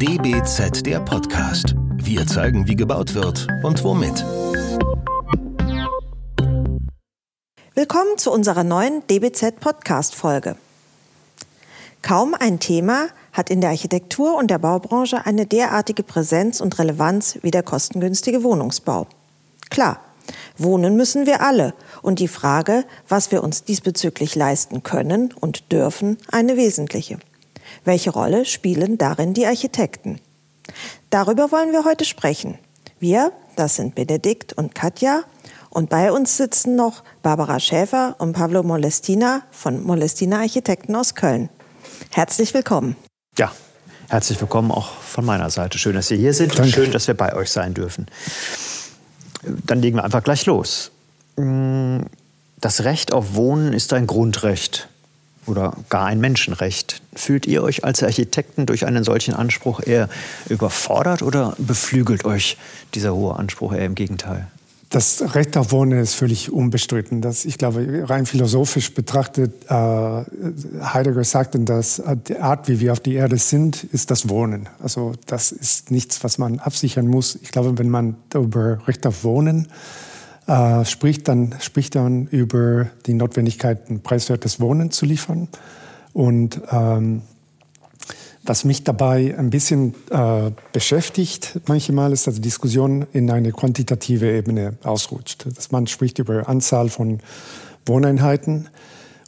DBZ der Podcast. Wir zeigen, wie gebaut wird und womit. Willkommen zu unserer neuen DBZ Podcast Folge. Kaum ein Thema hat in der Architektur und der Baubranche eine derartige Präsenz und Relevanz wie der kostengünstige Wohnungsbau. Klar, wohnen müssen wir alle und die Frage, was wir uns diesbezüglich leisten können und dürfen, eine wesentliche. Welche Rolle spielen darin die Architekten? Darüber wollen wir heute sprechen. Wir, das sind Benedikt und Katja, und bei uns sitzen noch Barbara Schäfer und Pablo Molestina von Molestina Architekten aus Köln. Herzlich willkommen. Ja, herzlich willkommen auch von meiner Seite. Schön, dass Sie hier sind Danke. und schön, dass wir bei euch sein dürfen. Dann legen wir einfach gleich los. Das Recht auf Wohnen ist ein Grundrecht oder gar ein Menschenrecht. Fühlt ihr euch als Architekten durch einen solchen Anspruch eher überfordert oder beflügelt euch dieser hohe Anspruch eher im Gegenteil? Das Recht auf Wohnen ist völlig unbestritten. Das, ich glaube, rein philosophisch betrachtet, äh, Heidegger sagte, dass äh, die Art, wie wir auf die Erde sind, ist das Wohnen. Also das ist nichts, was man absichern muss. Ich glaube, wenn man über Recht auf Wohnen äh, spricht, dann spricht man über die Notwendigkeit, ein preiswertes Wohnen zu liefern. Und ähm, was mich dabei ein bisschen äh, beschäftigt manchmal ist, dass die Diskussion in eine quantitative Ebene ausrutscht. Dass man spricht über Anzahl von Wohneinheiten.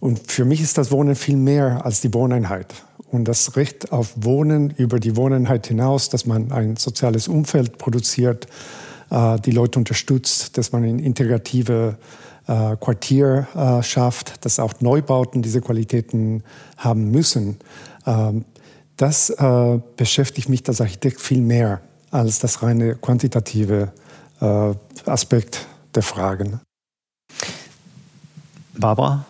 Und für mich ist das Wohnen viel mehr als die Wohneinheit. Und das Recht auf Wohnen über die Wohneinheit hinaus, dass man ein soziales Umfeld produziert, äh, die Leute unterstützt, dass man ein integrative äh, Quartier äh, schafft, dass auch Neubauten diese Qualitäten haben müssen. Ähm, das äh, beschäftigt mich als Architekt viel mehr als das reine quantitative äh, Aspekt der Fragen. Barbara?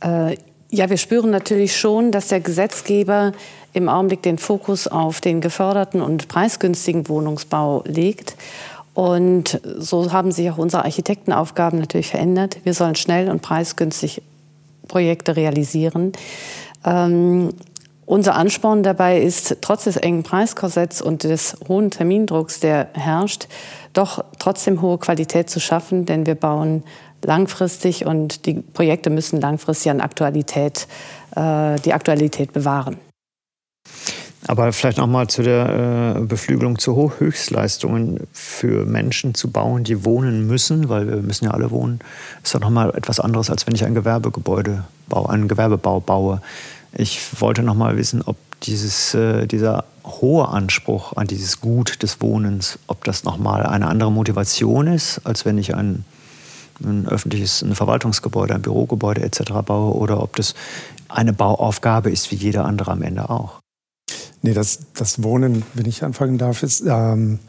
Äh, ja, wir spüren natürlich schon, dass der Gesetzgeber im Augenblick den Fokus auf den geförderten und preisgünstigen Wohnungsbau legt. Und so haben sich auch unsere Architektenaufgaben natürlich verändert. Wir sollen schnell und preisgünstig Projekte realisieren. Ähm, unser Ansporn dabei ist, trotz des engen Preiskorsetts und des hohen Termindrucks, der herrscht, doch trotzdem hohe Qualität zu schaffen, denn wir bauen langfristig und die Projekte müssen langfristig an Aktualität, äh, die Aktualität bewahren. Aber vielleicht noch mal zu der äh, Beflügelung zu Höchstleistungen für Menschen zu bauen, die wohnen müssen, weil wir müssen ja alle wohnen, ist doch noch mal etwas anderes, als wenn ich ein Gewerbegebäude baue, einen Gewerbebau baue. Ich wollte noch mal wissen, ob dieses, äh, dieser hohe Anspruch an dieses Gut des Wohnens, ob das noch mal eine andere Motivation ist, als wenn ich ein, ein öffentliches ein Verwaltungsgebäude, ein Bürogebäude etc. baue, oder ob das eine Bauaufgabe ist wie jeder andere am Ende auch. Nee, das, das Wohnen, wenn ich anfangen darf, ist, ähm,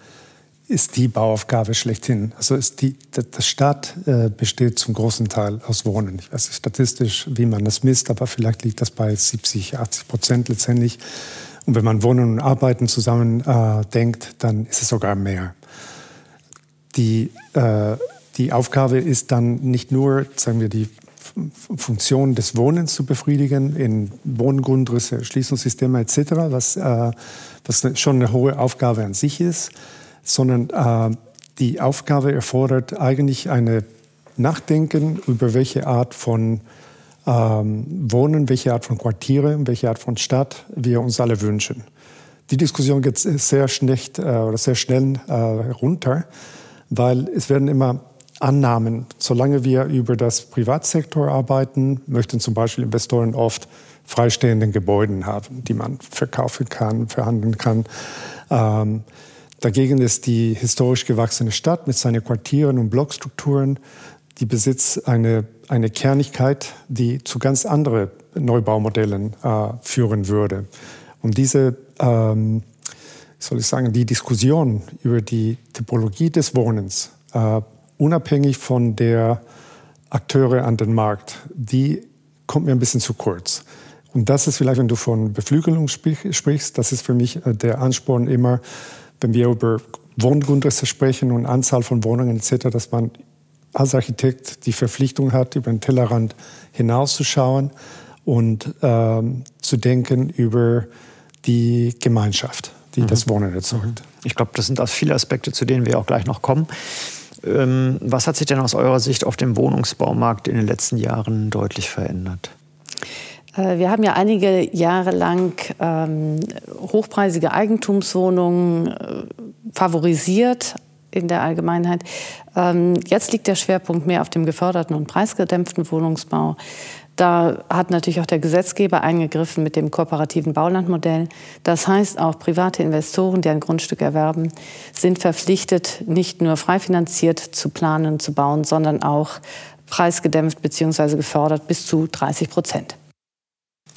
ist die Bauaufgabe schlechthin. Also ist die, der Staat äh, besteht zum großen Teil aus Wohnen. Ich weiß nicht statistisch, wie man das misst, aber vielleicht liegt das bei 70, 80 Prozent letztendlich. Und wenn man Wohnen und Arbeiten zusammen äh, denkt, dann ist es sogar mehr. Die, äh, die Aufgabe ist dann nicht nur, sagen wir, die Funktion des Wohnens zu befriedigen in Wohngrundrisse, Schließungssysteme etc., was, äh, was schon eine hohe Aufgabe an sich ist, sondern äh, die Aufgabe erfordert eigentlich eine Nachdenken über welche Art von ähm, Wohnen, welche Art von Quartiere, welche Art von Stadt wir uns alle wünschen. Die Diskussion geht sehr schnell, äh, oder sehr schnell äh, runter, weil es werden immer Annahmen. Solange wir über das Privatsektor arbeiten, möchten zum Beispiel Investoren oft freistehende Gebäude haben, die man verkaufen kann, verhandeln kann. Ähm, dagegen ist die historisch gewachsene Stadt mit seinen Quartieren und Blockstrukturen, die besitzt eine, eine Kernigkeit, die zu ganz anderen Neubaumodellen äh, führen würde. Und diese, ähm, soll ich sagen, die Diskussion über die Typologie des Wohnens äh, unabhängig von der Akteure an den Markt, die kommt mir ein bisschen zu kurz. Und das ist vielleicht, wenn du von Beflügelung sprichst, das ist für mich äh, der Ansporn immer, wenn wir über Wohngrundrisse sprechen und Anzahl von Wohnungen etc., dass man als Architekt die Verpflichtung hat, über den Tellerrand hinauszuschauen und ähm, zu denken über die Gemeinschaft, die mhm. das Wohnen erzeugt. Ich glaube, das sind auch viele Aspekte, zu denen wir auch gleich noch kommen. Ähm, was hat sich denn aus eurer Sicht auf dem Wohnungsbaumarkt in den letzten Jahren deutlich verändert? Äh, wir haben ja einige Jahre lang ähm, hochpreisige Eigentumswohnungen äh, favorisiert in der Allgemeinheit. Ähm, jetzt liegt der Schwerpunkt mehr auf dem geförderten und preisgedämpften Wohnungsbau. Da hat natürlich auch der Gesetzgeber eingegriffen mit dem kooperativen Baulandmodell. Das heißt, auch private Investoren, die ein Grundstück erwerben, sind verpflichtet, nicht nur frei finanziert zu planen zu bauen, sondern auch preisgedämpft bzw. gefördert bis zu 30 Prozent.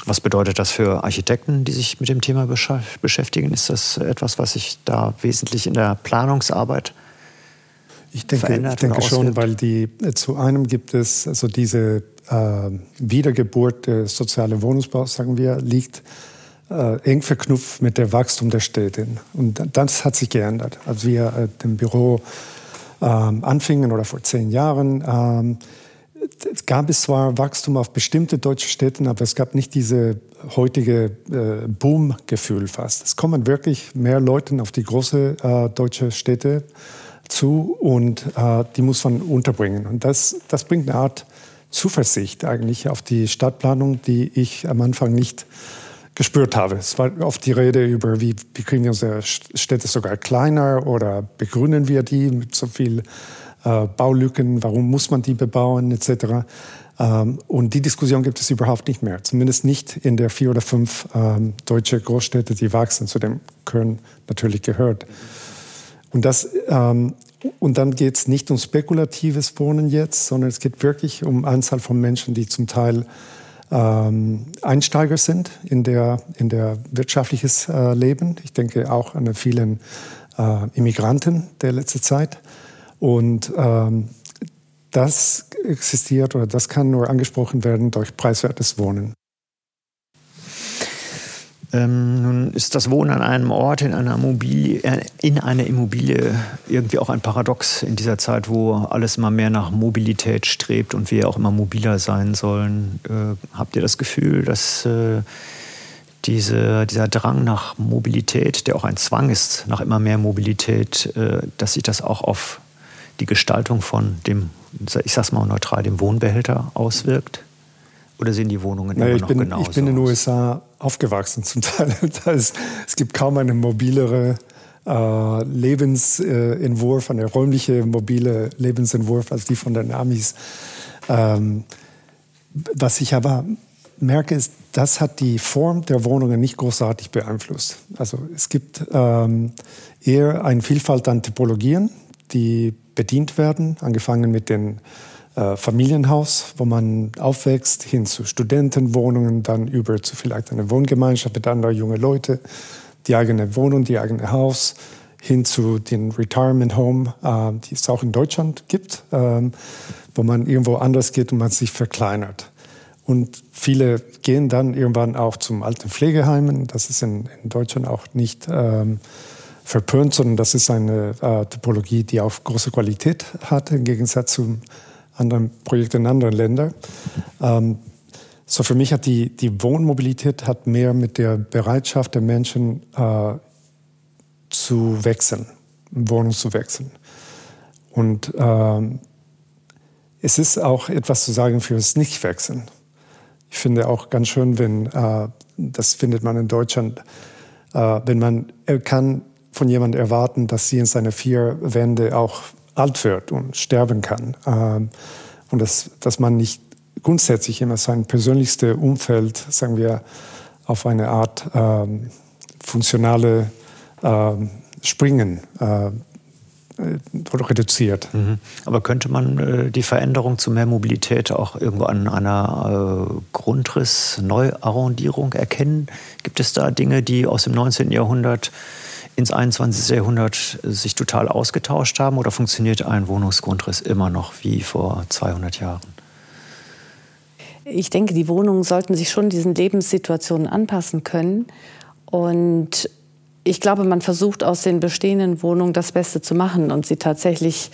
Was bedeutet das für Architekten, die sich mit dem Thema beschäftigen? Ist das etwas, was sich da wesentlich in der Planungsarbeit ich denke, ich denke schon, weil die äh, zu einem gibt es also diese äh, Wiedergeburt des sozialen Wohnungsbaus, sagen wir, liegt äh, eng verknüpft mit dem Wachstum der Städte. Und das hat sich geändert. Als wir äh, dem Büro ähm, anfingen oder vor zehn Jahren, ähm, gab es zwar Wachstum auf bestimmte deutsche Städte, aber es gab nicht diese heutige äh, Boom-Gefühl fast. Es kommen wirklich mehr Leute auf die großen äh, deutsche Städte zu und äh, die muss man unterbringen. Und das, das bringt eine Art Zuversicht eigentlich auf die Stadtplanung, die ich am Anfang nicht gespürt habe. Es war oft die Rede über, wie, wie kriegen wir unsere Städte sogar kleiner oder begrünen wir die mit so viel äh, Baulücken, warum muss man die bebauen etc. Ähm, und die Diskussion gibt es überhaupt nicht mehr, zumindest nicht in der vier oder fünf ähm, deutsche Großstädte, die wachsen, zu dem Köln natürlich gehört. Und, das, ähm, und dann geht es nicht um spekulatives Wohnen jetzt, sondern es geht wirklich um Anzahl von Menschen, die zum Teil ähm, Einsteiger sind in der, in der wirtschaftliches äh, Leben. Ich denke auch an vielen äh, Immigranten der letzten Zeit. Und ähm, das existiert oder das kann nur angesprochen werden durch preiswertes Wohnen. Ähm, nun ist das Wohnen an einem Ort, in einer, Immobilie, äh, in einer Immobilie irgendwie auch ein Paradox in dieser Zeit, wo alles immer mehr nach Mobilität strebt und wir auch immer mobiler sein sollen. Äh, habt ihr das Gefühl, dass äh, diese, dieser Drang nach Mobilität, der auch ein Zwang ist, nach immer mehr Mobilität, äh, dass sich das auch auf die Gestaltung von dem, ich sag's mal neutral, dem Wohnbehälter auswirkt? Oder sehen die Wohnungen naja, immer noch bin, genauso Ich bin in den? USA aufgewachsen zum Teil. Ist, es gibt kaum eine mobilere äh, Lebensentwurf, eine räumliche mobile Lebensentwurf als die von den Amis. Ähm, was ich aber merke, ist, das hat die Form der Wohnungen nicht großartig beeinflusst. Also es gibt ähm, eher eine Vielfalt an Typologien, die bedient werden, angefangen mit den äh, Familienhaus, wo man aufwächst, hin zu Studentenwohnungen, dann über zu vielleicht einer Wohngemeinschaft mit anderen jungen Leuten, die eigene Wohnung, die eigene Haus, hin zu den Retirement Home, äh, die es auch in Deutschland gibt, ähm, wo man irgendwo anders geht und man sich verkleinert. Und viele gehen dann irgendwann auch zum alten Pflegeheimen. Das ist in, in Deutschland auch nicht ähm, verpönt, sondern das ist eine äh, Typologie, die auch große Qualität hat im Gegensatz zum anderen Projekte in anderen Ländern. Ähm, so für mich hat die, die Wohnmobilität hat mehr mit der Bereitschaft der Menschen äh, zu wechseln, Wohnung zu wechseln. Und ähm, es ist auch etwas zu sagen für das Nichtwechseln. Ich finde auch ganz schön, wenn, äh, das findet man in Deutschland, äh, wenn man kann von jemandem erwarten, dass sie in seine vier Wände auch alt wird und sterben kann. Ähm, und dass, dass man nicht grundsätzlich immer sein persönlichstes Umfeld, sagen wir, auf eine Art ähm, funktionale ähm, Springen äh, reduziert. Mhm. Aber könnte man äh, die Veränderung zu mehr Mobilität auch irgendwo an einer äh, Grundriss-Neuarrondierung erkennen? Gibt es da Dinge, die aus dem 19. Jahrhundert ins 21. Jahrhundert sich total ausgetauscht haben oder funktioniert ein Wohnungsgrundriss immer noch wie vor 200 Jahren? Ich denke, die Wohnungen sollten sich schon diesen Lebenssituationen anpassen können. Und ich glaube, man versucht aus den bestehenden Wohnungen das Beste zu machen und sie tatsächlich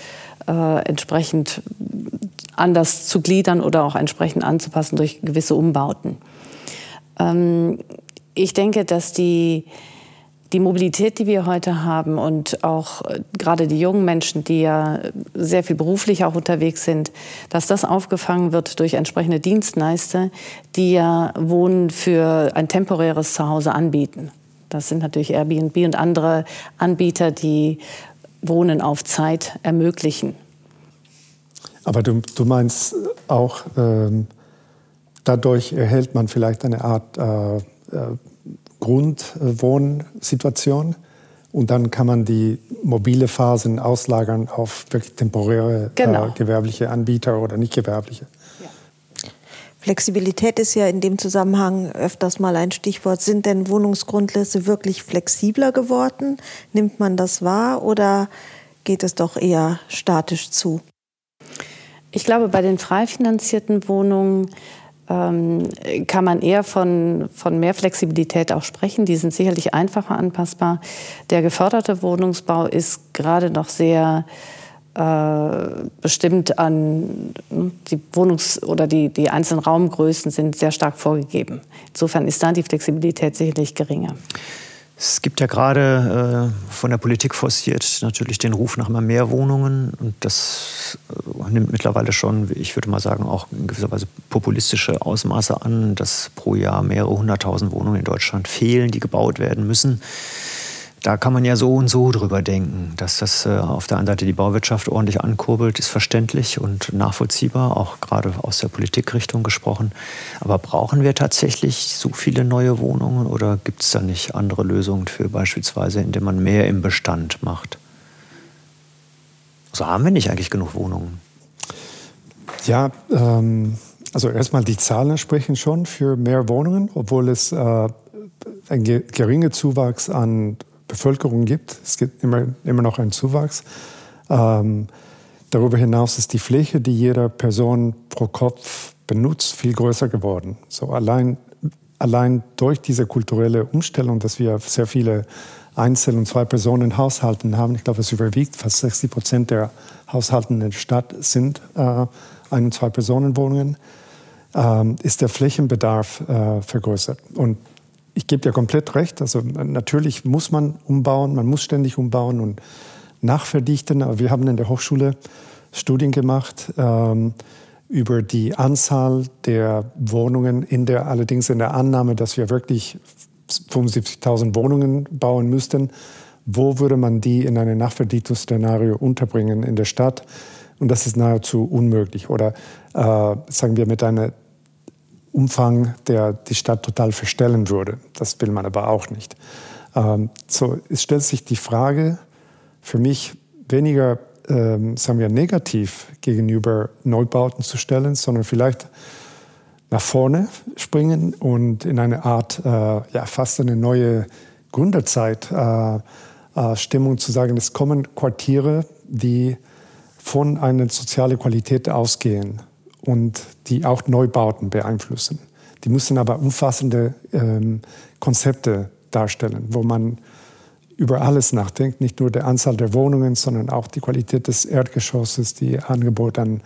äh, entsprechend anders zu gliedern oder auch entsprechend anzupassen durch gewisse Umbauten. Ähm, ich denke, dass die die Mobilität, die wir heute haben und auch äh, gerade die jungen Menschen, die ja sehr viel beruflich auch unterwegs sind, dass das aufgefangen wird durch entsprechende Dienstleister, die ja Wohnen für ein temporäres Zuhause anbieten. Das sind natürlich Airbnb und andere Anbieter, die Wohnen auf Zeit ermöglichen. Aber du, du meinst auch, ähm, dadurch erhält man vielleicht eine Art äh, äh, Grundwohnsituation und dann kann man die mobile Phasen auslagern auf wirklich temporäre genau. äh, gewerbliche Anbieter oder nicht gewerbliche. Flexibilität ist ja in dem Zusammenhang öfters mal ein Stichwort. Sind denn Wohnungsgrundrisse wirklich flexibler geworden? Nimmt man das wahr oder geht es doch eher statisch zu? Ich glaube, bei den frei finanzierten Wohnungen ähm, kann man eher von, von mehr Flexibilität auch sprechen. Die sind sicherlich einfacher anpassbar. Der geförderte Wohnungsbau ist gerade noch sehr äh, bestimmt an hm, die Wohnungs- oder die, die einzelnen Raumgrößen sind sehr stark vorgegeben. Insofern ist da die Flexibilität sicherlich geringer. Es gibt ja gerade äh, von der Politik forciert natürlich den Ruf nach immer mehr Wohnungen und das äh, nimmt mittlerweile schon, ich würde mal sagen, auch in gewisser Weise populistische Ausmaße an, dass pro Jahr mehrere hunderttausend Wohnungen in Deutschland fehlen, die gebaut werden müssen. Da kann man ja so und so drüber denken. Dass das äh, auf der einen Seite die Bauwirtschaft ordentlich ankurbelt, ist verständlich und nachvollziehbar, auch gerade aus der Politikrichtung gesprochen. Aber brauchen wir tatsächlich so viele neue Wohnungen oder gibt es da nicht andere Lösungen für beispielsweise, indem man mehr im Bestand macht? Also haben wir nicht eigentlich genug Wohnungen? Ja, ähm, also erstmal die Zahlen sprechen schon für mehr Wohnungen, obwohl es äh, ein geringer Zuwachs an Bevölkerung gibt. Es gibt immer, immer noch einen Zuwachs. Ähm, darüber hinaus ist die Fläche, die jede Person pro Kopf benutzt, viel größer geworden. So allein, allein durch diese kulturelle Umstellung, dass wir sehr viele Einzel- und Zwei-Personen-Haushalten haben, ich glaube, es überwiegt, fast 60 Prozent der Haushalte in der Stadt sind äh, Ein- und Zwei-Personen-Wohnungen, ähm, ist der Flächenbedarf äh, vergrößert. Und ich gebe dir komplett recht. Also natürlich muss man umbauen, man muss ständig umbauen und nachverdichten. Aber wir haben in der Hochschule Studien gemacht ähm, über die Anzahl der Wohnungen in der, allerdings in der Annahme, dass wir wirklich 75.000 Wohnungen bauen müssten. Wo würde man die in einem Nachverdichtungsszenario unterbringen in der Stadt? Und das ist nahezu unmöglich. Oder äh, sagen wir mit einer Umfang, der die Stadt total verstellen würde. Das will man aber auch nicht. Ähm, so, es stellt sich die Frage für mich weniger, ähm, sagen wir, negativ gegenüber Neubauten zu stellen, sondern vielleicht nach vorne springen und in eine Art, äh, ja, fast eine neue Gründerzeit äh, äh, Stimmung zu sagen, es kommen Quartiere, die von einer sozialen Qualität ausgehen und die auch Neubauten beeinflussen. Die müssen aber umfassende ähm, Konzepte darstellen, wo man über alles nachdenkt, nicht nur der Anzahl der Wohnungen, sondern auch die Qualität des Erdgeschosses, die Angebot an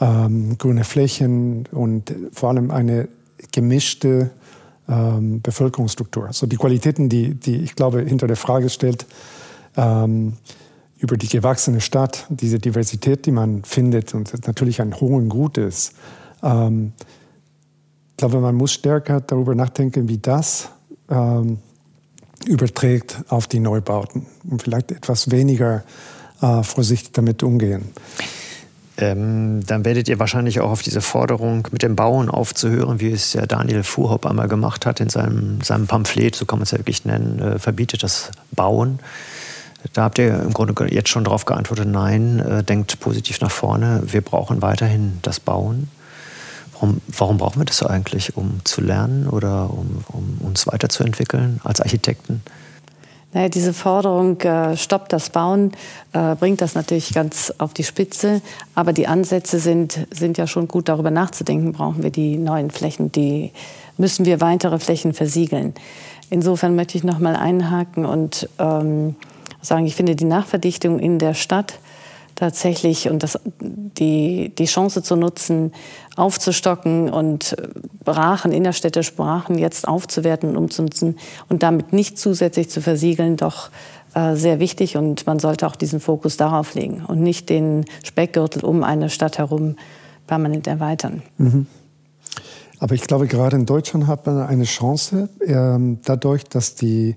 ähm, grüne Flächen und vor allem eine gemischte ähm, Bevölkerungsstruktur. Also die Qualitäten, die, die ich glaube hinter der Frage stellt, ähm, über die gewachsene Stadt, diese Diversität, die man findet und natürlich ein hohes Gut ist. Ähm, ich glaube, man muss stärker darüber nachdenken, wie das ähm, überträgt auf die Neubauten und vielleicht etwas weniger äh, vorsichtig damit umgehen. Ähm, dann werdet ihr wahrscheinlich auch auf diese Forderung mit dem Bauen aufzuhören, wie es ja Daniel Fuhrhopp einmal gemacht hat in seinem, seinem Pamphlet, so kann man es ja wirklich nennen, äh, verbietet das Bauen. Da habt ihr im Grunde jetzt schon darauf geantwortet, nein, äh, denkt positiv nach vorne. Wir brauchen weiterhin das Bauen. Warum, warum brauchen wir das eigentlich? Um zu lernen oder um, um uns weiterzuentwickeln als Architekten? Naja, diese Forderung, äh, stoppt das Bauen, äh, bringt das natürlich ganz auf die Spitze. Aber die Ansätze sind, sind ja schon gut, darüber nachzudenken, brauchen wir die neuen Flächen, die müssen wir weitere Flächen versiegeln. Insofern möchte ich noch mal einhaken und ähm, sagen, ich finde die Nachverdichtung in der Stadt, tatsächlich und das, die, die Chance zu nutzen, aufzustocken und Brachen, innerstädtische Brachen jetzt aufzuwerten und umzunutzen und damit nicht zusätzlich zu versiegeln, doch äh, sehr wichtig und man sollte auch diesen Fokus darauf legen und nicht den Speckgürtel um eine Stadt herum permanent erweitern. Mhm. Aber ich glaube, gerade in Deutschland hat man eine Chance, äh, dadurch, dass die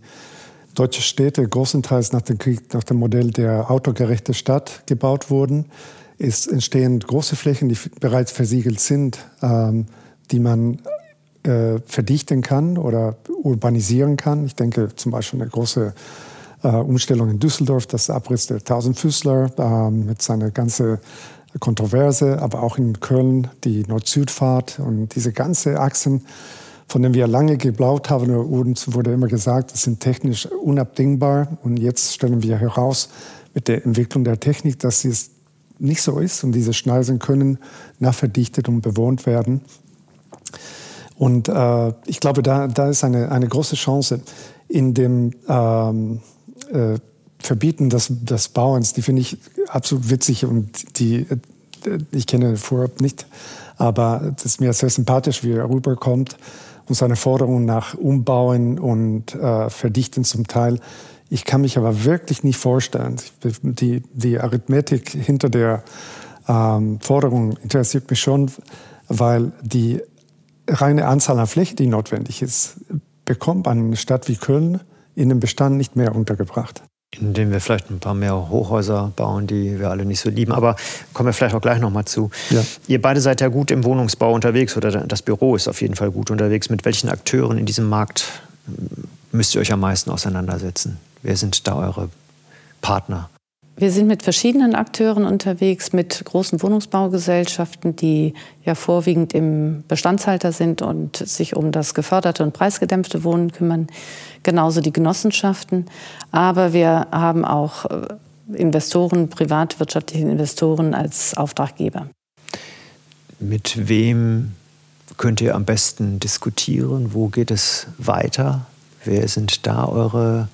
deutsche Städte großenteils nach dem Krieg, nach dem Modell der autogerechten Stadt gebaut wurden, ist, entstehen große Flächen, die bereits versiegelt sind, ähm, die man äh, verdichten kann oder urbanisieren kann. Ich denke zum Beispiel eine große äh, Umstellung in Düsseldorf, das Abriss der Tausendfüßler äh, mit seiner ganzen Kontroverse, aber auch in Köln die Nord-Süd-Fahrt und diese ganzen Achsen, von denen wir lange gebaut haben, uns wurde immer gesagt, das sind technisch unabdingbar. Und jetzt stellen wir heraus mit der Entwicklung der Technik, dass es nicht so ist und diese Schneisen können nachverdichtet und bewohnt werden. Und äh, ich glaube, da, da ist eine, eine große Chance in dem ähm, äh, Verbieten des, des Bauens, die finde ich absolut witzig und die, äh, ich kenne Vorab nicht, aber das ist mir sehr sympathisch, wie er rüberkommt und seine Forderungen nach Umbauen und äh, Verdichten zum Teil. Ich kann mich aber wirklich nicht vorstellen. Die, die Arithmetik hinter der ähm, Forderung interessiert mich schon, weil die reine Anzahl an Fläche, die notwendig ist, bekommt eine Stadt wie Köln in dem Bestand nicht mehr untergebracht. Indem wir vielleicht ein paar mehr Hochhäuser bauen, die wir alle nicht so lieben. Aber kommen wir vielleicht auch gleich nochmal zu. Ja. Ihr beide seid ja gut im Wohnungsbau unterwegs oder das Büro ist auf jeden Fall gut unterwegs. Mit welchen Akteuren in diesem Markt müsst ihr euch am meisten auseinandersetzen? Wer sind da eure Partner? Wir sind mit verschiedenen Akteuren unterwegs, mit großen Wohnungsbaugesellschaften, die ja vorwiegend im Bestandshalter sind und sich um das geförderte und preisgedämpfte Wohnen kümmern. Genauso die Genossenschaften. Aber wir haben auch äh, Investoren, privatwirtschaftliche Investoren als Auftraggeber. Mit wem könnt ihr am besten diskutieren? Wo geht es weiter? Wer sind da eure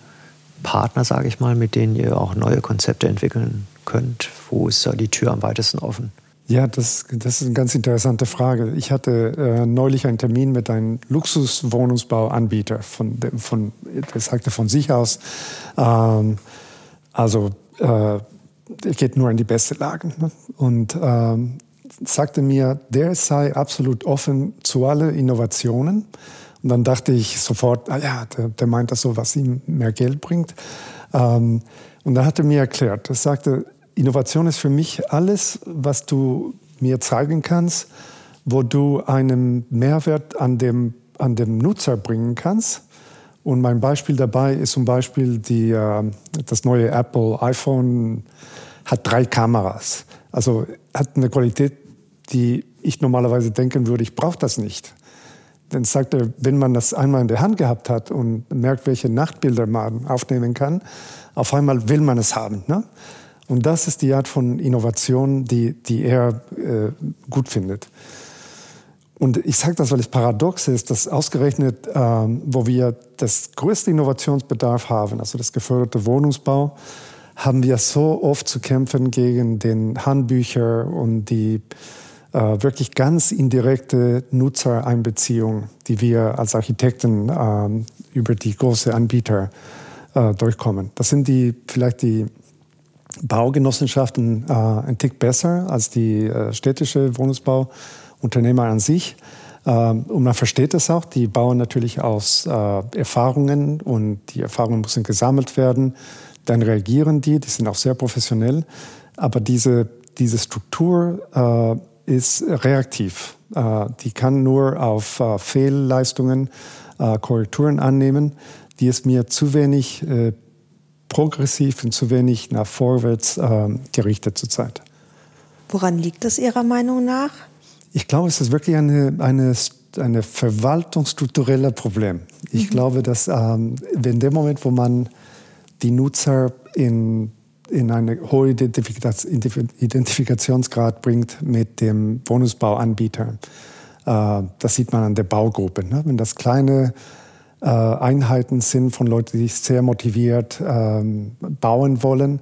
Partner, sage ich mal, mit denen ihr auch neue Konzepte entwickeln könnt? Wo ist da die Tür am weitesten offen? Ja, das, das ist eine ganz interessante Frage. Ich hatte äh, neulich einen Termin mit einem Luxuswohnungsbauanbieter, von, von, der sagte von sich aus, ähm, also äh, geht nur in die beste Lage. Ne? Und ähm, sagte mir, der sei absolut offen zu allen Innovationen und dann dachte ich sofort, ah ja, der, der meint das so, was ihm mehr Geld bringt. Ähm, und dann hat er mir erklärt, er sagte, Innovation ist für mich alles, was du mir zeigen kannst, wo du einen Mehrwert an dem, an dem Nutzer bringen kannst. Und mein Beispiel dabei ist zum Beispiel die, äh, das neue Apple iPhone hat drei Kameras. Also hat eine Qualität, die ich normalerweise denken würde, ich brauche das nicht. Dann sagt er, wenn man das einmal in der Hand gehabt hat und merkt, welche Nachtbilder man aufnehmen kann, auf einmal will man es haben. Ne? Und das ist die Art von Innovation, die, die er äh, gut findet. Und ich sage das, weil es paradox ist, dass ausgerechnet, ähm, wo wir das größte Innovationsbedarf haben, also das geförderte Wohnungsbau, haben wir so oft zu kämpfen gegen den Handbücher und die äh, wirklich ganz indirekte Nutzereinbeziehung, die wir als Architekten äh, über die großen Anbieter äh, durchkommen. Das sind die vielleicht die Baugenossenschaften äh, ein Tick besser als die äh, städtische Wohnungsbauunternehmer an sich. Ähm, und man versteht das auch, die bauen natürlich aus äh, Erfahrungen und die Erfahrungen müssen gesammelt werden. Dann reagieren die, die sind auch sehr professionell. Aber diese, diese Struktur ist reaktiv. Äh, die kann nur auf äh, Fehlleistungen äh, Korrekturen annehmen. Die ist mir zu wenig progressiv und zu wenig nach vorwärts gerichtet zurzeit. Woran liegt das Ihrer Meinung nach? Ich glaube, es ist wirklich eine, eine, eine verwaltungsstrukturelle Problem. Ich mhm. glaube, dass ähm, in dem Moment, wo man die Nutzer in in einen hohen Identifikationsgrad bringt mit dem Wohnungsbauanbieter. Äh, das sieht man an der Baugruppe. Ne? Wenn das kleine äh, Einheiten sind von Leuten, die sehr motiviert ähm, bauen wollen,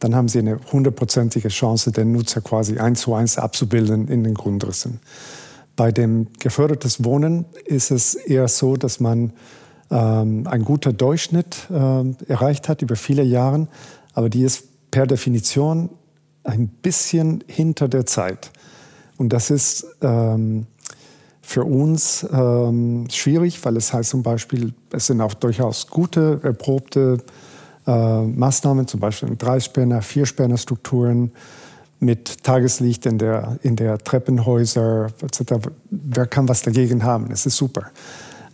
dann haben Sie eine hundertprozentige Chance, den Nutzer quasi eins zu eins abzubilden in den Grundrissen. Bei dem gefördertes Wohnen ist es eher so, dass man ähm, ein guter Durchschnitt äh, erreicht hat über viele Jahre, aber die ist per Definition ein bisschen hinter der Zeit. Und das ist ähm, für uns ähm, schwierig, weil es heißt zum Beispiel, es sind auch durchaus gute, erprobte äh, Maßnahmen, zum Beispiel Dreispänner, Vierspänner-Strukturen mit Tageslicht in der, in der Treppenhäuser etc. Wer kann was dagegen haben? Es ist super.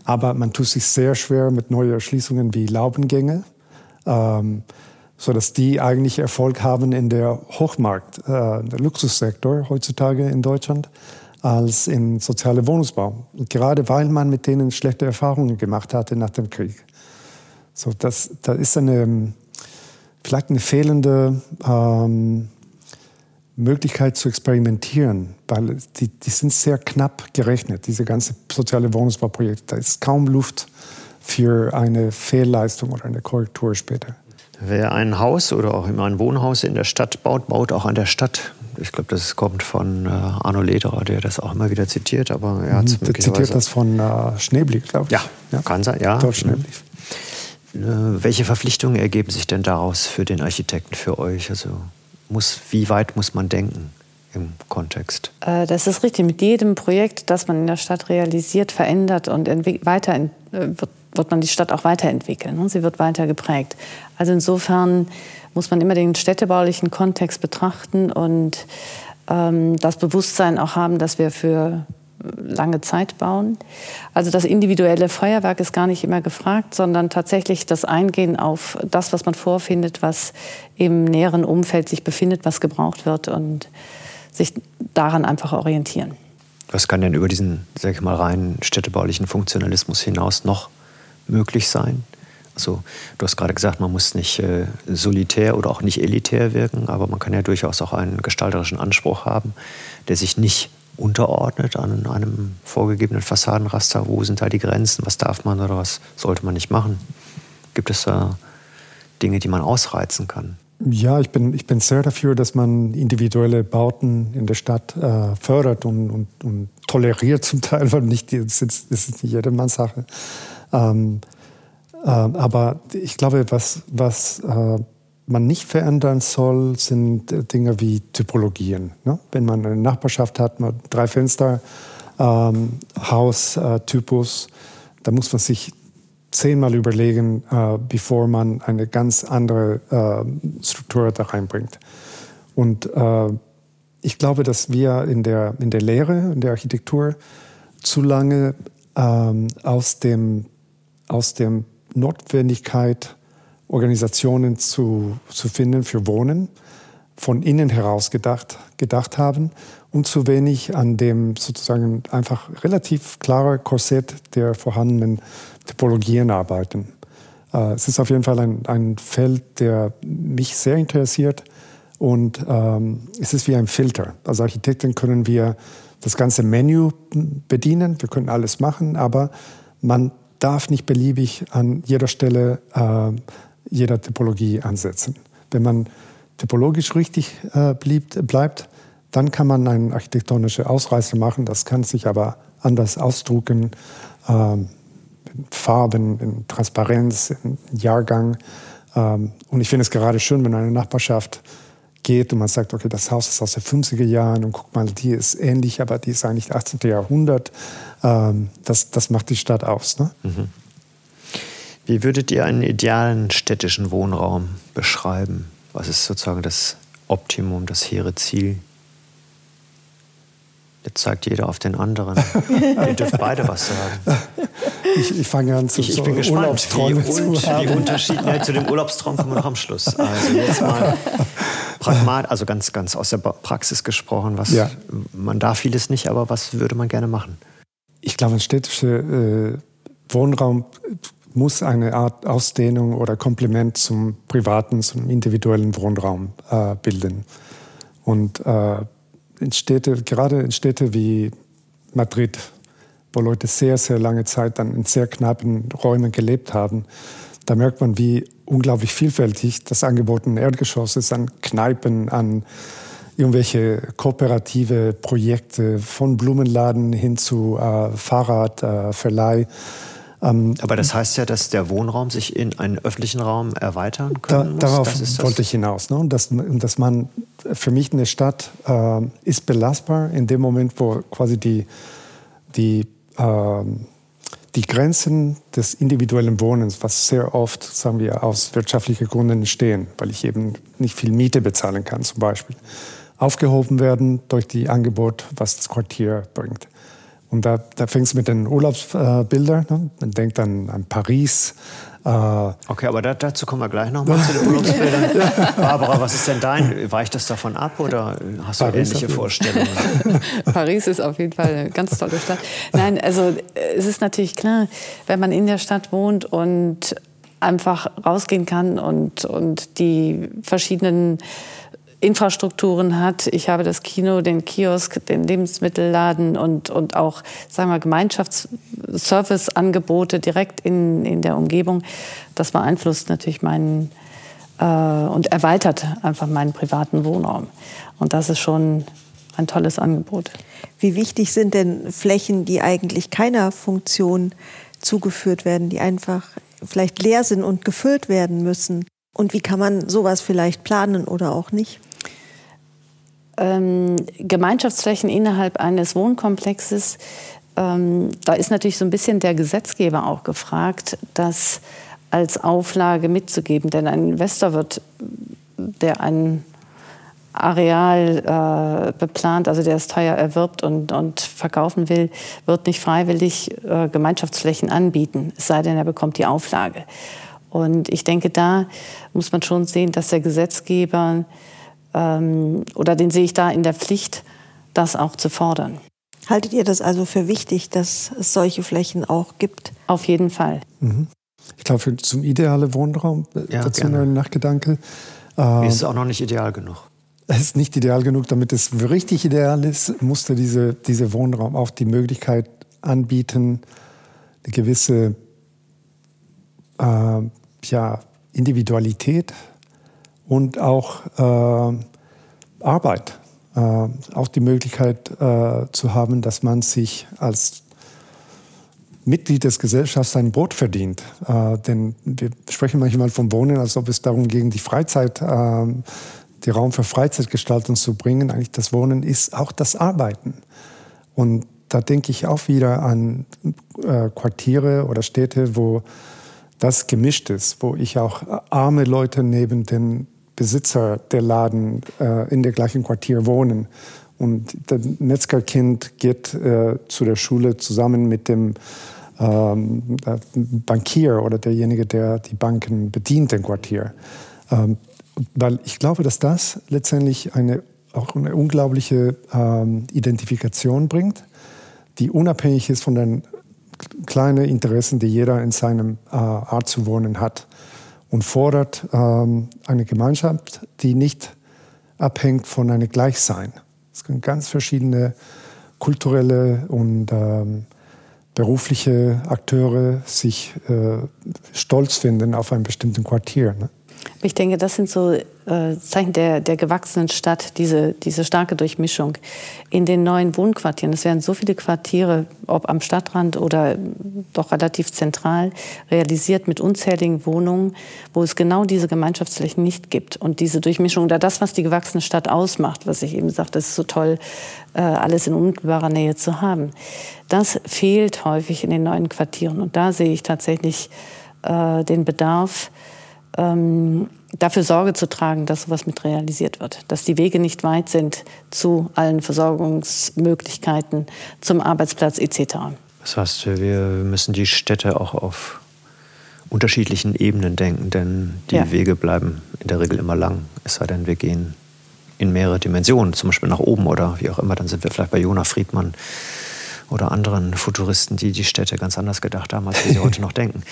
Aber man tut sich sehr schwer mit neuen Erschließungen wie Laubengänge, ähm, sodass die eigentlich Erfolg haben in der Hochmarkt, äh, der Luxussektor heutzutage in Deutschland, als in soziale Wohnungsbau. Gerade weil man mit denen schlechte Erfahrungen gemacht hatte nach dem Krieg. So, das, da ist eine, vielleicht eine fehlende ähm, Möglichkeit zu experimentieren, weil die, die sind sehr knapp gerechnet, diese ganze soziale Wohnungsbauprojekte. Da ist kaum Luft für eine Fehlleistung oder eine Korrektur später. Wer ein Haus oder auch immer ein Wohnhaus in der Stadt baut, baut auch an der Stadt. Ich glaube, das kommt von äh, Arno Lederer, der das auch immer wieder zitiert, aber er hat es mhm, Der zitiert das von äh, Schneeblick, glaube ich. Ja, ja, kann sein, ja. Dort Schneeblick. Äh, welche Verpflichtungen ergeben sich denn daraus für den Architekten, für euch? Also muss, wie weit muss man denken im Kontext? Äh, das ist richtig. Mit jedem Projekt, das man in der Stadt realisiert, verändert und weiter äh, wird, wird man die Stadt auch weiterentwickeln. Ne? Sie wird weiter geprägt. Also insofern muss man immer den städtebaulichen Kontext betrachten und ähm, das Bewusstsein auch haben, dass wir für lange Zeit bauen. Also das individuelle Feuerwerk ist gar nicht immer gefragt, sondern tatsächlich das Eingehen auf das, was man vorfindet, was im näheren Umfeld sich befindet, was gebraucht wird und sich daran einfach orientieren. Was kann denn über diesen, sag ich mal, rein städtebaulichen Funktionalismus hinaus noch möglich sein? Also du hast gerade gesagt, man muss nicht äh, solitär oder auch nicht elitär wirken, aber man kann ja durchaus auch einen gestalterischen Anspruch haben, der sich nicht unterordnet an einem vorgegebenen Fassadenraster? Wo sind da die Grenzen? Was darf man oder was sollte man nicht machen? Gibt es da Dinge, die man ausreizen kann? Ja, ich bin, ich bin sehr dafür, dass man individuelle Bauten in der Stadt äh, fördert und, und, und, toleriert zum Teil, weil nicht, das ist, das ist nicht jedermanns Sache. Ähm, äh, aber ich glaube, was, was äh, man nicht verändern soll, sind äh, Dinge wie Typologien. Ne? Wenn man eine Nachbarschaft hat, drei Fenster, ähm, Haustypus, da muss man sich zehnmal überlegen, äh, bevor man eine ganz andere äh, Struktur da reinbringt. Und äh, ich glaube, dass wir in der, in der Lehre, in der Architektur zu lange ähm, aus, dem, aus dem Notwendigkeit Organisationen zu, zu finden für Wohnen, von innen heraus gedacht, gedacht haben und zu wenig an dem sozusagen einfach relativ klaren Korsett der vorhandenen Typologien arbeiten. Äh, es ist auf jeden Fall ein, ein Feld, der mich sehr interessiert und ähm, es ist wie ein Filter. Als Architekten können wir das ganze Menü bedienen, wir können alles machen, aber man darf nicht beliebig an jeder Stelle äh, jeder Typologie ansetzen. Wenn man typologisch richtig äh, blieb, bleibt, dann kann man eine architektonische Ausreißer machen. Das kann sich aber anders ausdrucken, ähm, in Farben, in Transparenz, in Jahrgang. Ähm, und ich finde es gerade schön, wenn eine Nachbarschaft geht und man sagt, okay, das Haus ist aus den 50er Jahren und guck mal, die ist ähnlich, aber die ist eigentlich 18. Jahrhundert. Ähm, das, das macht die Stadt aus. Ne? Mhm. Wie würdet ihr einen idealen städtischen Wohnraum beschreiben? Was ist sozusagen das Optimum, das hehre Ziel? Jetzt zeigt jeder auf den anderen. Ihr dürft beide was sagen. Ich, ich fange an zu ich, ich bin gespannt, Urlaubsträume wie, zu, wie Unterschied, ne, zu dem Urlaubstraum kommen wir noch am Schluss. Also jetzt mal pragmat, also ganz, ganz aus der Praxis gesprochen. Was, ja. Man darf vieles nicht, aber was würde man gerne machen? Ich glaube, ein städtischer äh, Wohnraum muss eine Art Ausdehnung oder Komplement zum privaten, zum individuellen Wohnraum äh, bilden. Und äh, in Städte, gerade in Städte wie Madrid, wo Leute sehr, sehr lange Zeit dann in sehr knappen Räumen gelebt haben, da merkt man, wie unglaublich vielfältig. Das Angebot im Erdgeschoss ist an Kneipen, an irgendwelche kooperative Projekte von Blumenladen hin zu äh, Fahrradverleih. Äh, ähm, Aber das heißt ja, dass der Wohnraum sich in einen öffentlichen Raum erweitern können da, Darauf wollte ich hinaus. Ne? Dass, dass man, für mich eine Stadt äh, ist belastbar in dem Moment, wo quasi die, die, äh, die Grenzen des individuellen Wohnens, was sehr oft, sagen wir, aus wirtschaftlichen Gründen entstehen, weil ich eben nicht viel Miete bezahlen kann zum Beispiel, aufgehoben werden durch die Angebot, was das Quartier bringt. Und da, da fängt es mit den Urlaubsbildern. Ne? Man denkt an, an Paris. Äh okay, aber da, dazu kommen wir gleich nochmal zu den Urlaubsbildern. Barbara, was ist denn dein? Weicht das davon ab oder hast du Paris ähnliche Vorstellungen? Paris ist auf jeden Fall eine ganz tolle Stadt. Nein, also es ist natürlich klar, wenn man in der Stadt wohnt und einfach rausgehen kann und, und die verschiedenen Infrastrukturen hat. Ich habe das Kino, den Kiosk, den Lebensmittelladen und, und auch sagen wir, Gemeinschaftsservice-Angebote direkt in, in der Umgebung. Das beeinflusst natürlich meinen äh, und erweitert einfach meinen privaten Wohnraum. Und das ist schon ein tolles Angebot. Wie wichtig sind denn Flächen, die eigentlich keiner Funktion zugeführt werden, die einfach vielleicht leer sind und gefüllt werden müssen? Und wie kann man sowas vielleicht planen oder auch nicht? Ähm, Gemeinschaftsflächen innerhalb eines Wohnkomplexes, ähm, da ist natürlich so ein bisschen der Gesetzgeber auch gefragt, das als Auflage mitzugeben. Denn ein Investor wird, der ein Areal äh, beplant, also der es teuer erwirbt und, und verkaufen will, wird nicht freiwillig äh, Gemeinschaftsflächen anbieten, es sei denn, er bekommt die Auflage. Und ich denke, da muss man schon sehen, dass der Gesetzgeber ähm, oder den sehe ich da in der Pflicht, das auch zu fordern. Haltet ihr das also für wichtig, dass es solche Flächen auch gibt? Auf jeden Fall. Mhm. Ich glaube, zum idealen Wohnraum, äh, ja, dazu gerne. ein Nachgedanke. Ähm, ist es auch noch nicht ideal genug. Es ist nicht ideal genug, damit es richtig ideal ist, musste diese, dieser Wohnraum auch die Möglichkeit anbieten, eine gewisse äh, ja, Individualität und auch äh, Arbeit. Äh, auch die Möglichkeit äh, zu haben, dass man sich als Mitglied des Gesellschafts sein Brot verdient. Äh, denn wir sprechen manchmal vom Wohnen, als ob es darum ging, die Freizeit, äh, die Raum für Freizeitgestaltung zu bringen. Eigentlich das Wohnen ist auch das Arbeiten. Und da denke ich auch wieder an äh, Quartiere oder Städte, wo das gemischt ist, wo ich auch arme Leute neben den Besitzer der Laden äh, in der gleichen Quartier wohnen. Und das Metzgerkind geht äh, zu der Schule zusammen mit dem ähm, Bankier oder derjenige, der die Banken bedient im Quartier. Ähm, weil ich glaube, dass das letztendlich eine, auch eine unglaubliche ähm, Identifikation bringt, die unabhängig ist von den kleinen Interessen, die jeder in seinem äh, Art zu wohnen hat und fordert ähm, eine Gemeinschaft, die nicht abhängt von einem Gleichsein. Es können ganz verschiedene kulturelle und ähm, berufliche Akteure sich äh, stolz finden auf ein bestimmtes Quartier. Ne? Ich denke, das sind so äh, Zeichen der, der gewachsenen Stadt, diese, diese starke Durchmischung. In den neuen Wohnquartieren, es werden so viele Quartiere, ob am Stadtrand oder doch relativ zentral, realisiert mit unzähligen Wohnungen, wo es genau diese Gemeinschaftsflächen nicht gibt. Und diese Durchmischung oder das, was die gewachsene Stadt ausmacht, was ich eben sagte, ist so toll, äh, alles in unmittelbarer Nähe zu haben. Das fehlt häufig in den neuen Quartieren. Und da sehe ich tatsächlich äh, den Bedarf, ähm, dafür Sorge zu tragen, dass sowas mit realisiert wird, dass die Wege nicht weit sind zu allen Versorgungsmöglichkeiten, zum Arbeitsplatz etc. Das heißt, wir müssen die Städte auch auf unterschiedlichen Ebenen denken, denn die ja. Wege bleiben in der Regel immer lang, es sei denn, wir gehen in mehrere Dimensionen, zum Beispiel nach oben oder wie auch immer, dann sind wir vielleicht bei Jona Friedmann oder anderen Futuristen, die die Städte ganz anders gedacht haben, als wir sie heute noch denken.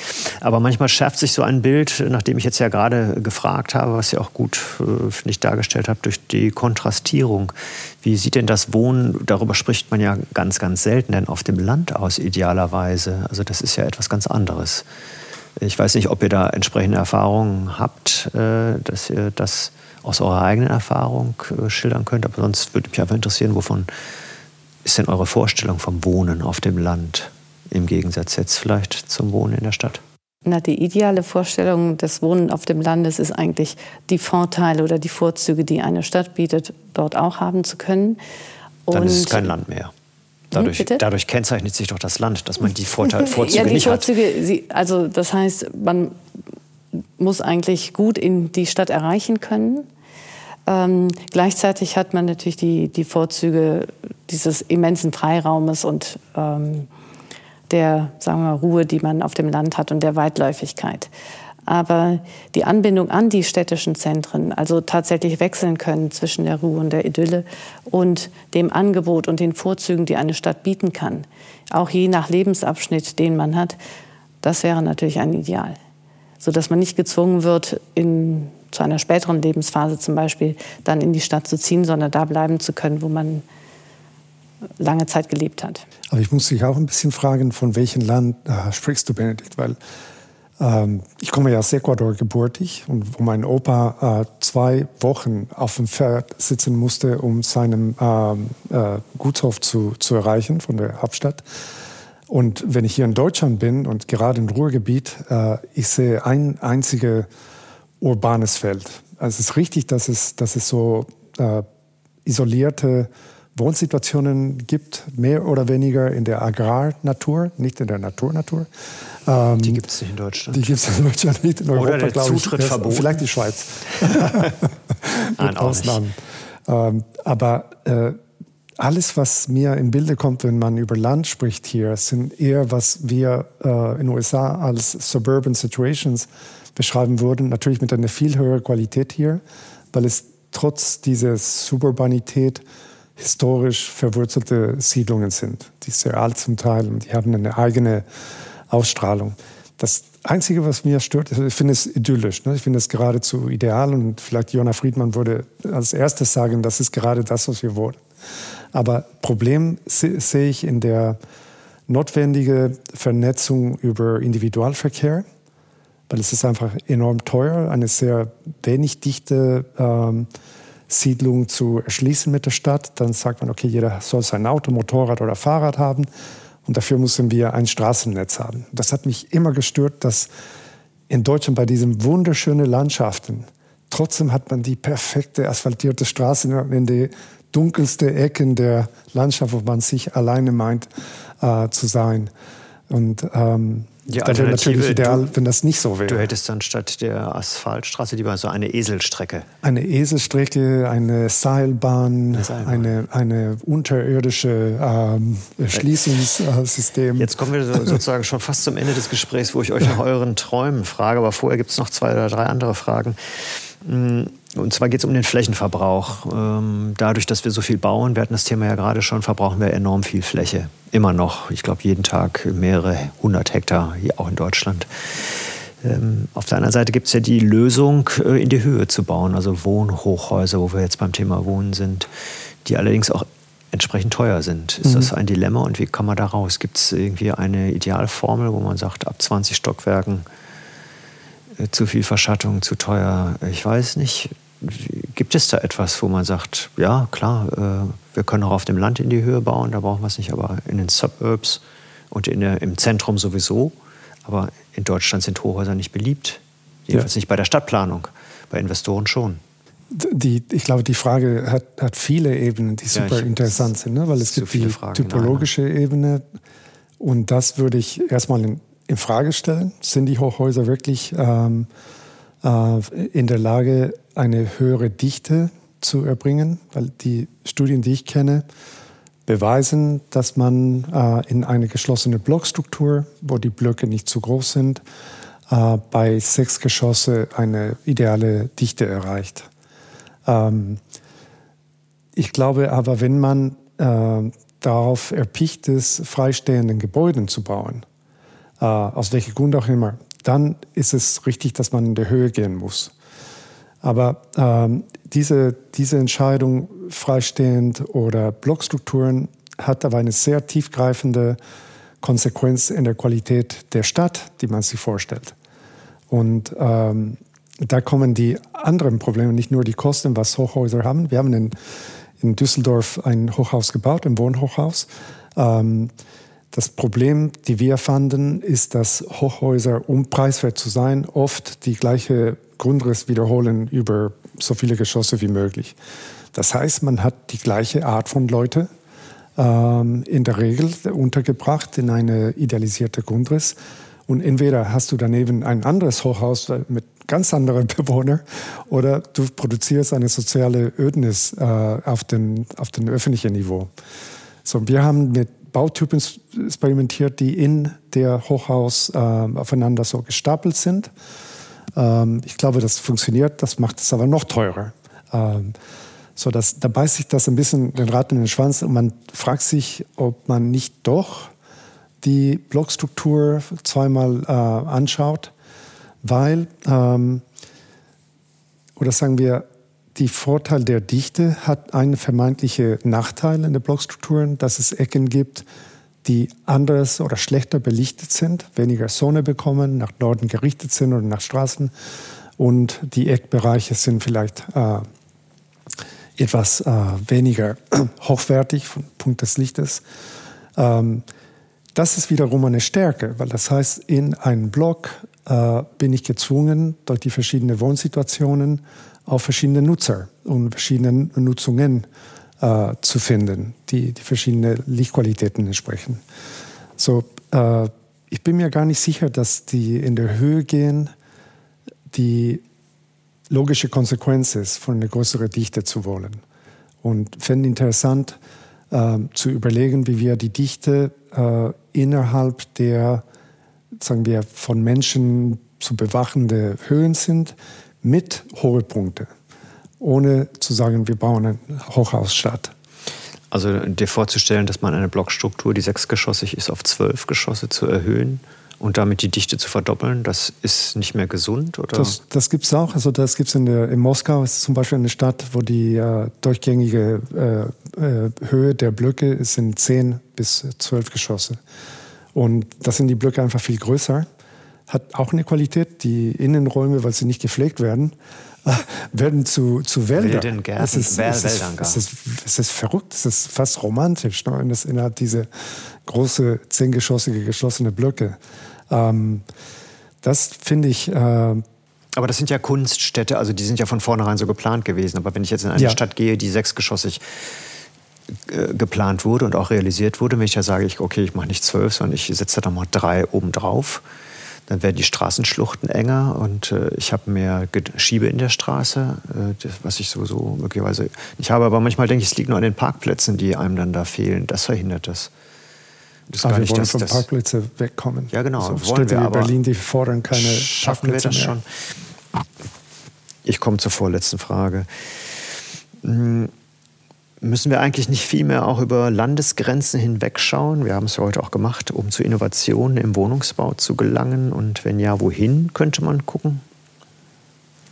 Aber manchmal schärft sich so ein Bild, nachdem ich jetzt ja gerade gefragt habe, was ihr auch gut, äh, finde ich, dargestellt habt, durch die Kontrastierung. Wie sieht denn das Wohnen, darüber spricht man ja ganz, ganz selten, denn auf dem Land aus idealerweise. Also das ist ja etwas ganz anderes. Ich weiß nicht, ob ihr da entsprechende Erfahrungen habt, äh, dass ihr das aus eurer eigenen Erfahrung äh, schildern könnt. Aber sonst würde mich einfach interessieren, wovon ist denn eure Vorstellung vom Wohnen auf dem Land im Gegensatz jetzt vielleicht zum Wohnen in der Stadt? Na, die ideale Vorstellung des Wohnen auf dem Land ist eigentlich, die Vorteile oder die Vorzüge, die eine Stadt bietet, dort auch haben zu können. Und Dann ist es kein Land mehr. Dadurch, hm, dadurch, kennzeichnet sich doch das Land, dass man die Vorteile, Vorzüge ja, die nicht Vorzüge, hat. Sie, also das heißt, man muss eigentlich gut in die Stadt erreichen können. Ähm, gleichzeitig hat man natürlich die, die Vorzüge dieses immensen Freiraumes und ähm, der sagen wir, Ruhe, die man auf dem Land hat und der Weitläufigkeit. Aber die Anbindung an die städtischen Zentren, also tatsächlich wechseln können zwischen der Ruhe und der Idylle und dem Angebot und den Vorzügen, die eine Stadt bieten kann, auch je nach Lebensabschnitt, den man hat, das wäre natürlich ein Ideal. Sodass man nicht gezwungen wird, in, zu einer späteren Lebensphase zum Beispiel dann in die Stadt zu ziehen, sondern da bleiben zu können, wo man lange Zeit gelebt hat. Aber ich muss dich auch ein bisschen fragen, von welchem Land äh, sprichst du, Benedikt? Weil ähm, ich komme ja aus Ecuador gebürtig und wo mein Opa äh, zwei Wochen auf dem Pferd sitzen musste, um seinen ähm, äh, Gutshof zu, zu erreichen von der Hauptstadt. Und wenn ich hier in Deutschland bin und gerade im Ruhrgebiet, äh, ich sehe ein einziges urbanes Feld. Also es ist richtig, dass es, dass es so äh, isolierte Wohnsituationen gibt, mehr oder weniger in der Agrarnatur, nicht in der Naturnatur. Ähm, die gibt es nicht in Deutschland. Die gibt es in Deutschland nicht. In Europa, oder der Zutritt verboten. Vielleicht die Schweiz. Mit Ausnahmen. Ähm, aber äh, alles, was mir im Bilde kommt, wenn man über Land spricht hier, sind eher, was wir äh, in den USA als Suburban Situations beschreiben würden. Natürlich mit einer viel höheren Qualität hier, weil es trotz dieser Suburbanität historisch verwurzelte Siedlungen sind, die sehr alt zum Teil und die haben eine eigene Ausstrahlung. Das Einzige, was mir stört, ich finde es idyllisch. Ne? Ich finde es geradezu ideal und vielleicht Jona Friedmann würde als erstes sagen, das ist gerade das, was wir wollen. Aber Problem sehe ich in der notwendigen Vernetzung über Individualverkehr, weil es ist einfach enorm teuer, eine sehr wenig dichte ähm, Siedlung zu erschließen mit der Stadt. Dann sagt man, okay, jeder soll sein Auto, Motorrad oder Fahrrad haben. Und dafür müssen wir ein Straßennetz haben. Das hat mich immer gestört, dass in Deutschland bei diesen wunderschönen Landschaften, trotzdem hat man die perfekte asphaltierte Straße in die dunkelste Ecken der Landschaft, wo man sich alleine meint äh, zu sein. Und ähm, die das wäre natürlich ideal, du, wenn das nicht so wäre. Du hättest dann statt der Asphaltstraße lieber so eine Eselstrecke. Eine Eselstrecke, eine Seilbahn, eine, Seilbahn. eine, eine unterirdische ähm, Erschließungssystem. Jetzt kommen wir sozusagen schon fast zum Ende des Gesprächs, wo ich euch nach euren Träumen frage. Aber vorher gibt es noch zwei oder drei andere Fragen. Hm, und zwar geht es um den Flächenverbrauch. Ähm, dadurch, dass wir so viel bauen, wir hatten das Thema ja gerade schon, verbrauchen wir enorm viel Fläche. Immer noch. Ich glaube, jeden Tag mehrere hundert Hektar, hier auch in Deutschland. Ähm, auf der anderen Seite gibt es ja die Lösung, äh, in die Höhe zu bauen, also Wohnhochhäuser, wo wir jetzt beim Thema Wohnen sind, die allerdings auch entsprechend teuer sind. Ist mhm. das ein Dilemma und wie kann man da raus? Gibt es irgendwie eine Idealformel, wo man sagt, ab 20 Stockwerken äh, zu viel Verschattung, zu teuer? Ich weiß nicht. Gibt es da etwas, wo man sagt, ja, klar, äh, wir können auch auf dem Land in die Höhe bauen, da brauchen wir es nicht, aber in den Suburbs und in der, im Zentrum sowieso. Aber in Deutschland sind Hochhäuser nicht beliebt. Jedenfalls ja. nicht bei der Stadtplanung, bei Investoren schon. Die, ich glaube, die Frage hat, hat viele Ebenen, die super ja, interessant sind, ne? weil es gibt die Fragen typologische Ebene und das würde ich erstmal in, in Frage stellen. Sind die Hochhäuser wirklich ähm, äh, in der Lage, eine höhere Dichte zu erbringen, weil die Studien, die ich kenne, beweisen, dass man äh, in eine geschlossene Blockstruktur, wo die Blöcke nicht zu groß sind, äh, bei sechs Geschosse eine ideale Dichte erreicht. Ähm, ich glaube aber, wenn man äh, darauf erpicht ist, freistehenden Gebäuden zu bauen, äh, aus welchem Grund auch immer, dann ist es richtig, dass man in der Höhe gehen muss. Aber ähm, diese, diese Entscheidung, freistehend oder Blockstrukturen, hat aber eine sehr tiefgreifende Konsequenz in der Qualität der Stadt, die man sich vorstellt. Und ähm, da kommen die anderen Probleme, nicht nur die Kosten, was Hochhäuser haben. Wir haben in, in Düsseldorf ein Hochhaus gebaut, ein Wohnhochhaus. Ähm, das Problem, die wir fanden, ist, dass Hochhäuser, um preiswert zu sein, oft die gleiche Grundriss wiederholen über so viele Geschosse wie möglich. Das heißt, man hat die gleiche Art von Leute ähm, in der Regel untergebracht in eine idealisierte Grundriss. Und entweder hast du daneben ein anderes Hochhaus mit ganz anderen Bewohnern oder du produzierst eine soziale Ödnis äh, auf, den, auf dem öffentlichen Niveau. So, wir haben mit Bautypen experimentiert, die in der Hochhaus äh, aufeinander so gestapelt sind. Ähm, ich glaube, das funktioniert, das macht es aber noch teurer. Ähm, so, dass, da beißt sich das ein bisschen den Rat in den Schwanz und man fragt sich, ob man nicht doch die Blockstruktur zweimal äh, anschaut, weil, ähm, oder sagen wir, die Vorteil der Dichte hat einen vermeintlichen Nachteil in den Blockstrukturen, dass es Ecken gibt, die anders oder schlechter belichtet sind, weniger Sonne bekommen, nach Norden gerichtet sind oder nach Straßen. Und die Eckbereiche sind vielleicht äh, etwas äh, weniger hochwertig vom Punkt des Lichtes. Ähm, das ist wiederum eine Stärke, weil das heißt, in einem Block äh, bin ich gezwungen, durch die verschiedenen Wohnsituationen auf verschiedene Nutzer und verschiedene Nutzungen äh, zu finden, die, die verschiedene Lichtqualitäten entsprechen. So, äh, ich bin mir gar nicht sicher, dass die in der Höhe gehen, die logische Konsequenz ist, von einer größeren Dichte zu wollen. Und fände interessant äh, zu überlegen, wie wir die Dichte äh, innerhalb der, sagen wir, von Menschen zu bewachende Höhen sind, mit Hohlpunkte, ohne zu sagen, wir bauen ein Hochhaus statt. Also dir vorzustellen, dass man eine Blockstruktur, die sechsgeschossig ist, auf zwölf Geschosse zu erhöhen und damit die Dichte zu verdoppeln, das ist nicht mehr gesund? Oder? Das, das gibt es auch. Also das gibt es in, in Moskau, ist zum Beispiel eine Stadt, wo die äh, durchgängige äh, äh, Höhe der Blöcke sind zehn bis zwölf Geschosse. Und das sind die Blöcke einfach viel größer hat auch eine Qualität. Die Innenräume, weil sie nicht gepflegt werden, werden zu, zu Wäldern. Wilden Gärten, es ist, es, ist, es, ist, es ist verrückt, es ist fast romantisch. Ne? Und das innerhalb diese große, zehngeschossige, geschlossene Blöcke. Ähm, das finde ich... Äh, aber das sind ja Kunststädte, also die sind ja von vornherein so geplant gewesen. Aber wenn ich jetzt in eine ja. Stadt gehe, die sechsgeschossig äh, geplant wurde und auch realisiert wurde, wenn ich ja sage, ich, okay, ich mache nicht zwölf, sondern ich setze da mal drei oben drauf, dann werden die Straßenschluchten enger und äh, ich habe mehr Schiebe in der Straße, äh, das, was ich sowieso möglicherweise nicht habe. Aber manchmal denke ich, es liegt nur an den Parkplätzen, die einem dann da fehlen. Das verhindert das. das aber wir wollen von Parkplätzen wegkommen. Ja, genau. Also wollen Städte wir, wie Berlin, die fordern keine Parkplätze mehr. Schon? Ich komme zur vorletzten Frage. Hm müssen wir eigentlich nicht viel mehr auch über Landesgrenzen hinwegschauen? Wir haben es ja heute auch gemacht, um zu Innovationen im Wohnungsbau zu gelangen. Und wenn ja, wohin könnte man gucken?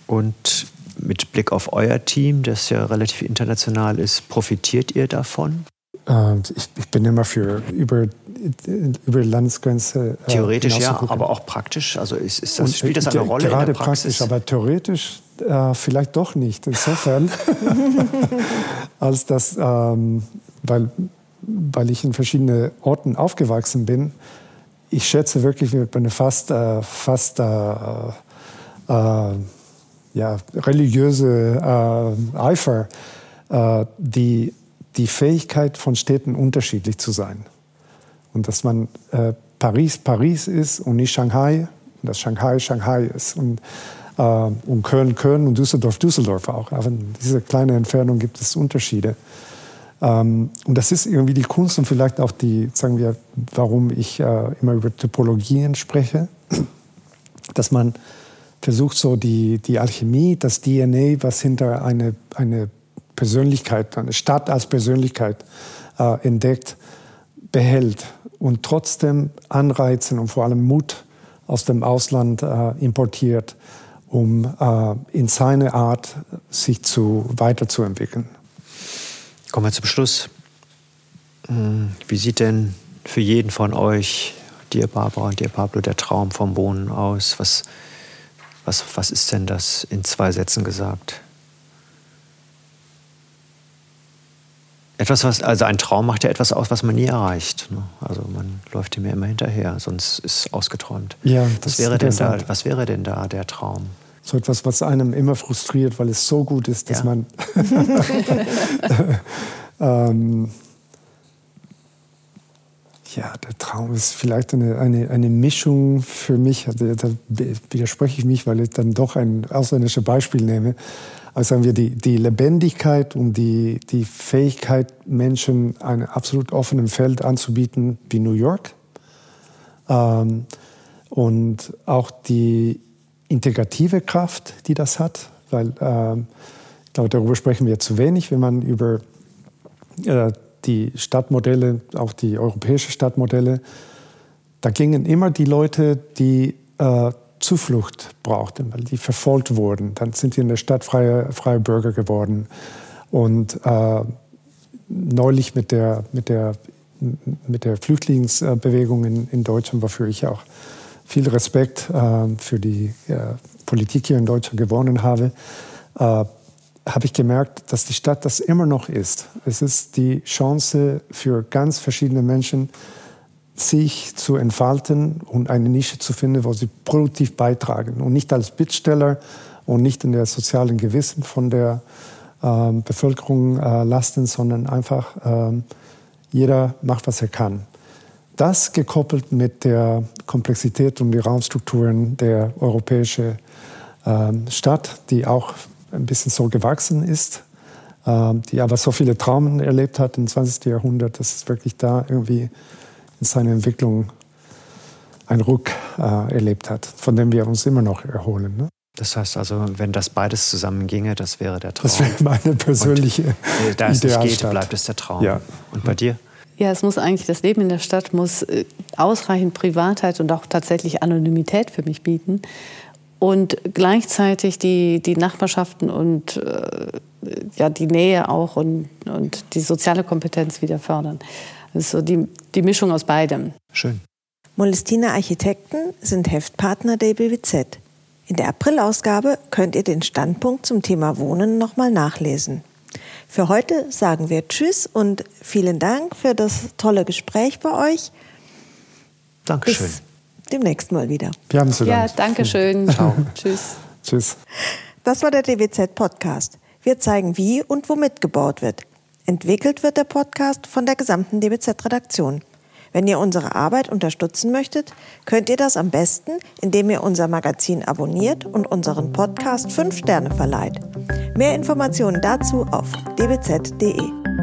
Und mit Blick auf euer Team, das ja relativ international ist, profitiert ihr davon? Ähm, ich, bin immer für über, über Landesgrenze. Äh, theoretisch ja, aber auch praktisch. Also ist, ist das, spielt das eine Rolle gerade in der Praxis? praktisch, aber theoretisch äh, vielleicht doch nicht. Insofern, als das, ähm, weil, weil ich in verschiedenen Orten aufgewachsen bin, ich schätze wirklich mit einem fast, äh, fast äh, äh ja, religiöse äh, Eifer die die Fähigkeit von Städten unterschiedlich zu sein. Und dass man äh, Paris Paris ist und nicht Shanghai, und dass Shanghai Shanghai ist. Und, äh, und Köln Köln und Düsseldorf Düsseldorf auch. Aber in dieser kleinen Entfernung gibt es Unterschiede. Ähm, und das ist irgendwie die Kunst und vielleicht auch die, sagen wir, warum ich äh, immer über Typologien spreche, dass man versucht, so die, die Alchemie, das DNA, was hinter eine, eine Persönlichkeit, eine Stadt als Persönlichkeit äh, entdeckt, behält und trotzdem Anreizen und vor allem Mut aus dem Ausland äh, importiert, um äh, in seine Art sich zu, weiterzuentwickeln. Kommen wir zum Schluss. Hm, wie sieht denn für jeden von euch, dir Barbara und dir Pablo, der Traum vom Wohnen aus? Was Was, was ist denn das in zwei Sätzen gesagt? Etwas, was, also ein Traum macht ja etwas aus, was man nie erreicht. Ne? Also man läuft dem ja immer hinterher, sonst ist es ausgeträumt. Ja, was wäre denn da, was wäre denn da der Traum? So etwas, was einem immer frustriert, weil es so gut ist, dass ja. man ähm, ja, der Traum ist vielleicht eine, eine, eine Mischung für mich. Also, da widerspreche ich mich, weil ich dann doch ein ausländisches Beispiel nehme also sagen wir, die, die Lebendigkeit und die, die Fähigkeit, Menschen ein absolut offenes Feld anzubieten wie New York. Ähm, und auch die integrative Kraft, die das hat, weil ähm, ich glaube, darüber sprechen wir zu wenig, wenn man über äh, die Stadtmodelle, auch die europäischen Stadtmodelle, da gingen immer die Leute, die äh, Zuflucht brauchten, weil die verfolgt wurden. Dann sind die in der Stadt freie, freie Bürger geworden. Und äh, neulich mit der, mit der, mit der Flüchtlingsbewegung in, in Deutschland, wofür ich auch viel Respekt äh, für die äh, Politik hier in Deutschland gewonnen habe, äh, habe ich gemerkt, dass die Stadt das immer noch ist. Es ist die Chance für ganz verschiedene Menschen, sich zu entfalten und eine Nische zu finden, wo sie produktiv beitragen und nicht als Bittsteller und nicht in der sozialen Gewissen von der ähm, Bevölkerung äh, lasten, sondern einfach ähm, jeder macht, was er kann. Das gekoppelt mit der Komplexität und die Raumstrukturen der europäischen ähm, Stadt, die auch ein bisschen so gewachsen ist, ähm, die aber so viele Traumen erlebt hat im 20. Jahrhundert, dass es wirklich da irgendwie in seiner Entwicklung einen Ruck äh, erlebt hat, von dem wir uns immer noch erholen. Ne? Das heißt also, wenn das beides zusammenginge, das wäre der Traum. Das wäre meine persönliche Und, äh, Da es nicht geht, bleibt es der Traum. Ja. Und bei dir? Ja, es muss eigentlich, das Leben in der Stadt muss äh, ausreichend Privatheit und auch tatsächlich Anonymität für mich bieten. Und gleichzeitig die, die Nachbarschaften und äh, ja, die Nähe auch und, und die soziale Kompetenz wieder fördern. Das ist so die, die Mischung aus beidem. Schön. Molestina Architekten sind Heftpartner der BWZ. In der Aprilausgabe könnt ihr den Standpunkt zum Thema Wohnen nochmal nachlesen. Für heute sagen wir Tschüss und vielen Dank für das tolle Gespräch bei euch. Dankeschön. Bis demnächst mal wieder. Wir haben zu Ja, danke schön. Ciao. Tschüss. Tschüss. Das war der DWZ Podcast. Wir zeigen, wie und womit gebaut wird. Entwickelt wird der Podcast von der gesamten DBZ-Redaktion. Wenn ihr unsere Arbeit unterstützen möchtet, könnt ihr das am besten, indem ihr unser Magazin abonniert und unseren Podcast 5 Sterne verleiht. Mehr Informationen dazu auf dbz.de.